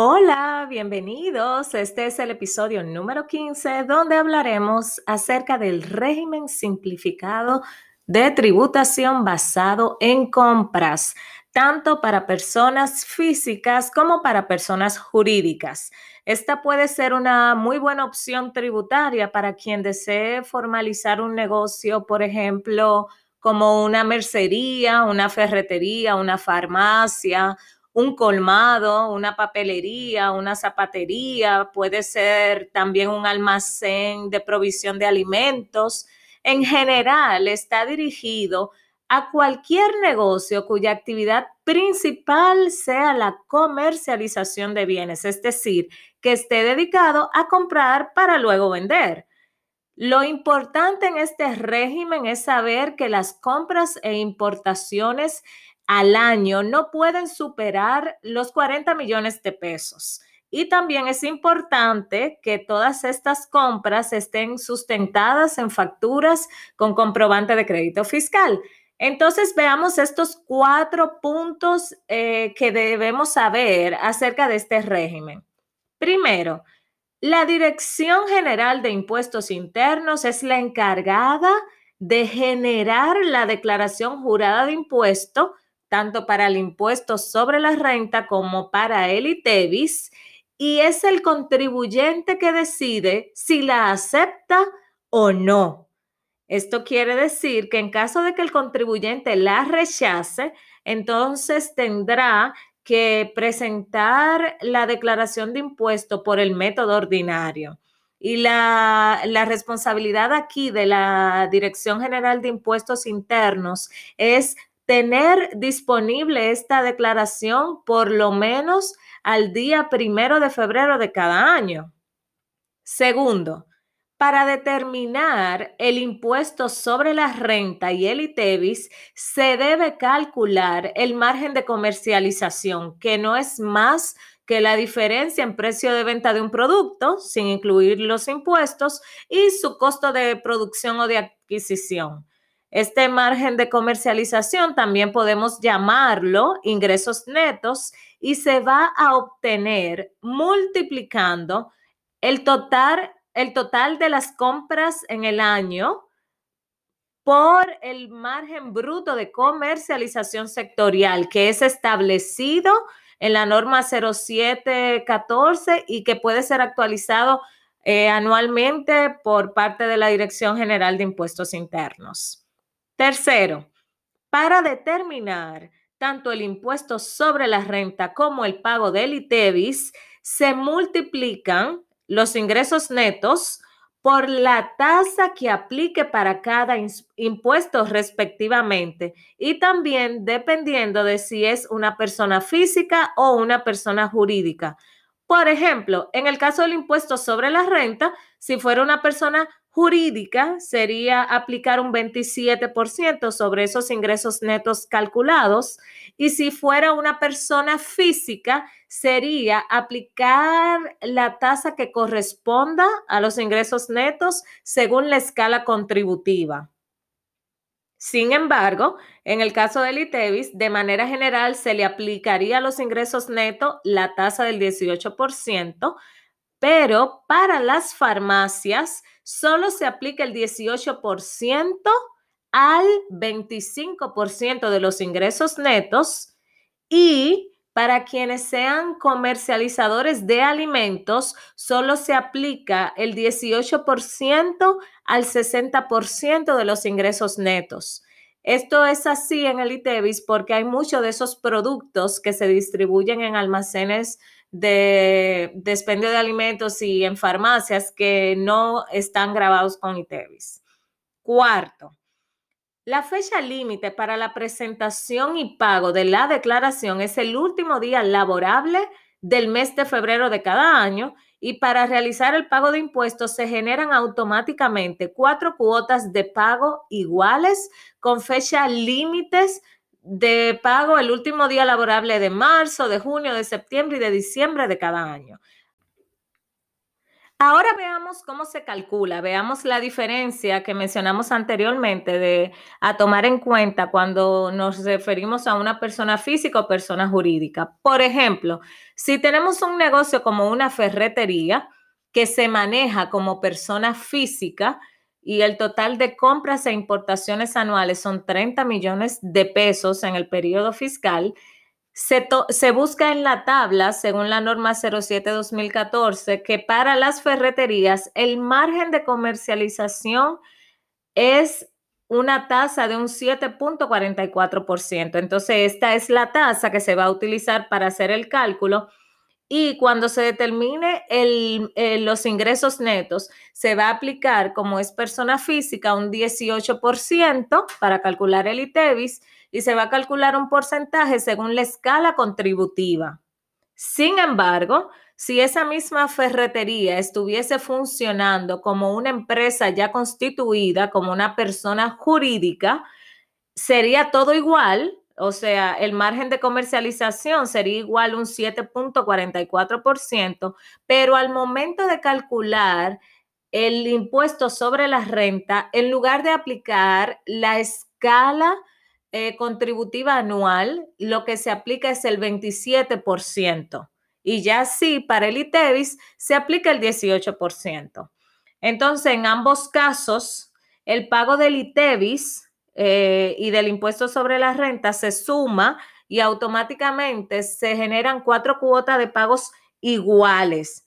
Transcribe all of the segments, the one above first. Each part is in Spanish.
Hola, bienvenidos. Este es el episodio número 15 donde hablaremos acerca del régimen simplificado de tributación basado en compras, tanto para personas físicas como para personas jurídicas. Esta puede ser una muy buena opción tributaria para quien desee formalizar un negocio, por ejemplo, como una mercería, una ferretería, una farmacia, un colmado, una papelería, una zapatería, puede ser también un almacén de provisión de alimentos. En general, está dirigido a cualquier negocio cuya actividad principal sea la comercialización de bienes, es decir, que esté dedicado a comprar para luego vender. Lo importante en este régimen es saber que las compras e importaciones al año no pueden superar los 40 millones de pesos. Y también es importante que todas estas compras estén sustentadas en facturas con comprobante de crédito fiscal. Entonces veamos estos cuatro puntos eh, que debemos saber acerca de este régimen. Primero, la Dirección General de Impuestos Internos es la encargada de generar la declaración jurada de impuesto tanto para el impuesto sobre la renta como para el ITEVIS, y es el contribuyente que decide si la acepta o no. Esto quiere decir que en caso de que el contribuyente la rechace, entonces tendrá que presentar la declaración de impuesto por el método ordinario. Y la, la, responsabilidad aquí de la Dirección General de Impuestos Internos es tener disponible esta declaración por lo menos al día primero de febrero de cada año. Segundo, para determinar el impuesto sobre la renta y el ITEVIS, se debe calcular el margen de comercialización, que no es más que la diferencia en precio de venta de un producto, sin incluir los impuestos, y su costo de producción o de adquisición. Este margen de comercialización también podemos llamarlo ingresos netos y se va a obtener multiplicando el total, el total de las compras en el año por el margen bruto de comercialización sectorial que es establecido en la norma 0714 y que puede ser actualizado eh, anualmente por parte de la Dirección General de Impuestos Internos. Tercero, para determinar tanto el impuesto sobre la renta como el pago del ITEVIS, se multiplican los ingresos netos por la tasa que aplique para cada impuesto respectivamente y también dependiendo de si es una persona física o una persona jurídica. Por ejemplo, en el caso del impuesto sobre la renta, si fuera una persona jurídica sería aplicar un 27% sobre esos ingresos netos calculados y si fuera una persona física sería aplicar la tasa que corresponda a los ingresos netos según la escala contributiva. Sin embargo, en el caso del ITEVIS, de manera general se le aplicaría a los ingresos netos la tasa del 18%, pero para las farmacias solo se aplica el 18% al 25% de los ingresos netos y para quienes sean comercializadores de alimentos, solo se aplica el 18% al 60% de los ingresos netos. Esto es así en el ITEVIS porque hay muchos de esos productos que se distribuyen en almacenes de despendio de alimentos y en farmacias que no están grabados con ITEVIS. Cuarto, la fecha límite para la presentación y pago de la declaración es el último día laborable del mes de febrero de cada año y para realizar el pago de impuestos se generan automáticamente cuatro cuotas de pago iguales con fecha límites de pago el último día laborable de marzo, de junio, de septiembre y de diciembre de cada año. Ahora veamos cómo se calcula, veamos la diferencia que mencionamos anteriormente de a tomar en cuenta cuando nos referimos a una persona física o persona jurídica. Por ejemplo, si tenemos un negocio como una ferretería que se maneja como persona física y el total de compras e importaciones anuales son 30 millones de pesos en el periodo fiscal, se, busca en la tabla, según la norma 07-2014, que para las ferreterías el margen de comercialización es una tasa de un 7.44%. Entonces, esta es la tasa que se va a utilizar para hacer el cálculo. Y cuando se determine los ingresos netos, se va a aplicar, como es persona física, un 18% para calcular el ITEVIS y se va a calcular un porcentaje según la escala contributiva. Sin embargo, si esa misma ferretería estuviese funcionando como una empresa ya constituida, como una persona jurídica, sería todo igual, o sea, el margen de comercialización sería igual un 7.44%, pero al momento de calcular el impuesto sobre la renta, en lugar de aplicar la escala eh, contributiva anual, lo que se aplica es el 27%. Y ya sí, para el ITEVIS se aplica el 18%. Entonces, en ambos casos, el pago del ITEVIS eh, y del impuesto sobre la renta se suma y automáticamente se generan cuatro cuotas de pagos iguales.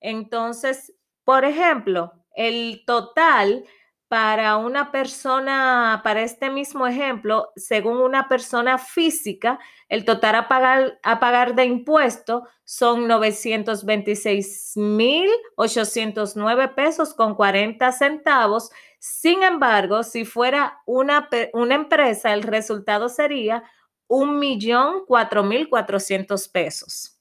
Entonces, por ejemplo, el total para una persona, para este mismo ejemplo, según una persona física, el total a pagar, a pagar de impuesto son 926.809 pesos con 40 centavos. Sin embargo, si fuera una, una empresa, el resultado sería 1.004.400 pesos.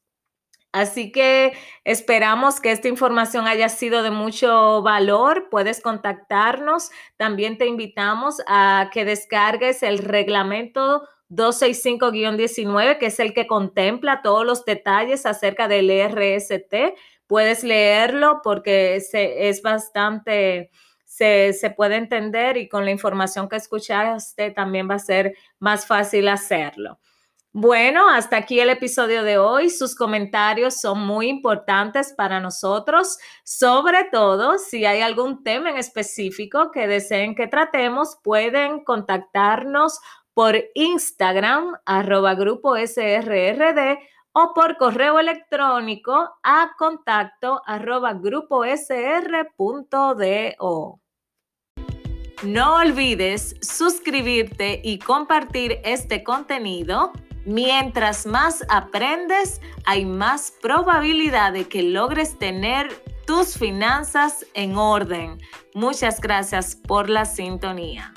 Así que esperamos que esta información haya sido de mucho valor. Puedes contactarnos. También te invitamos a que descargues el reglamento 265-19, que es el que contempla todos los detalles acerca del ERST. Puedes leerlo porque es bastante, se, se puede entender y con la información que escuchaste también va a ser más fácil hacerlo. Bueno, hasta aquí el episodio de hoy. Sus comentarios son muy importantes para nosotros, sobre todo si hay algún tema en específico que deseen que tratemos, pueden contactarnos por Instagram, arroba grupo SRRD o por correo electrónico a contacto arroba grupo. No olvides suscribirte y compartir este contenido Mientras más aprendes, hay más probabilidad de que logres tener tus finanzas en orden. Muchas gracias por la sintonía.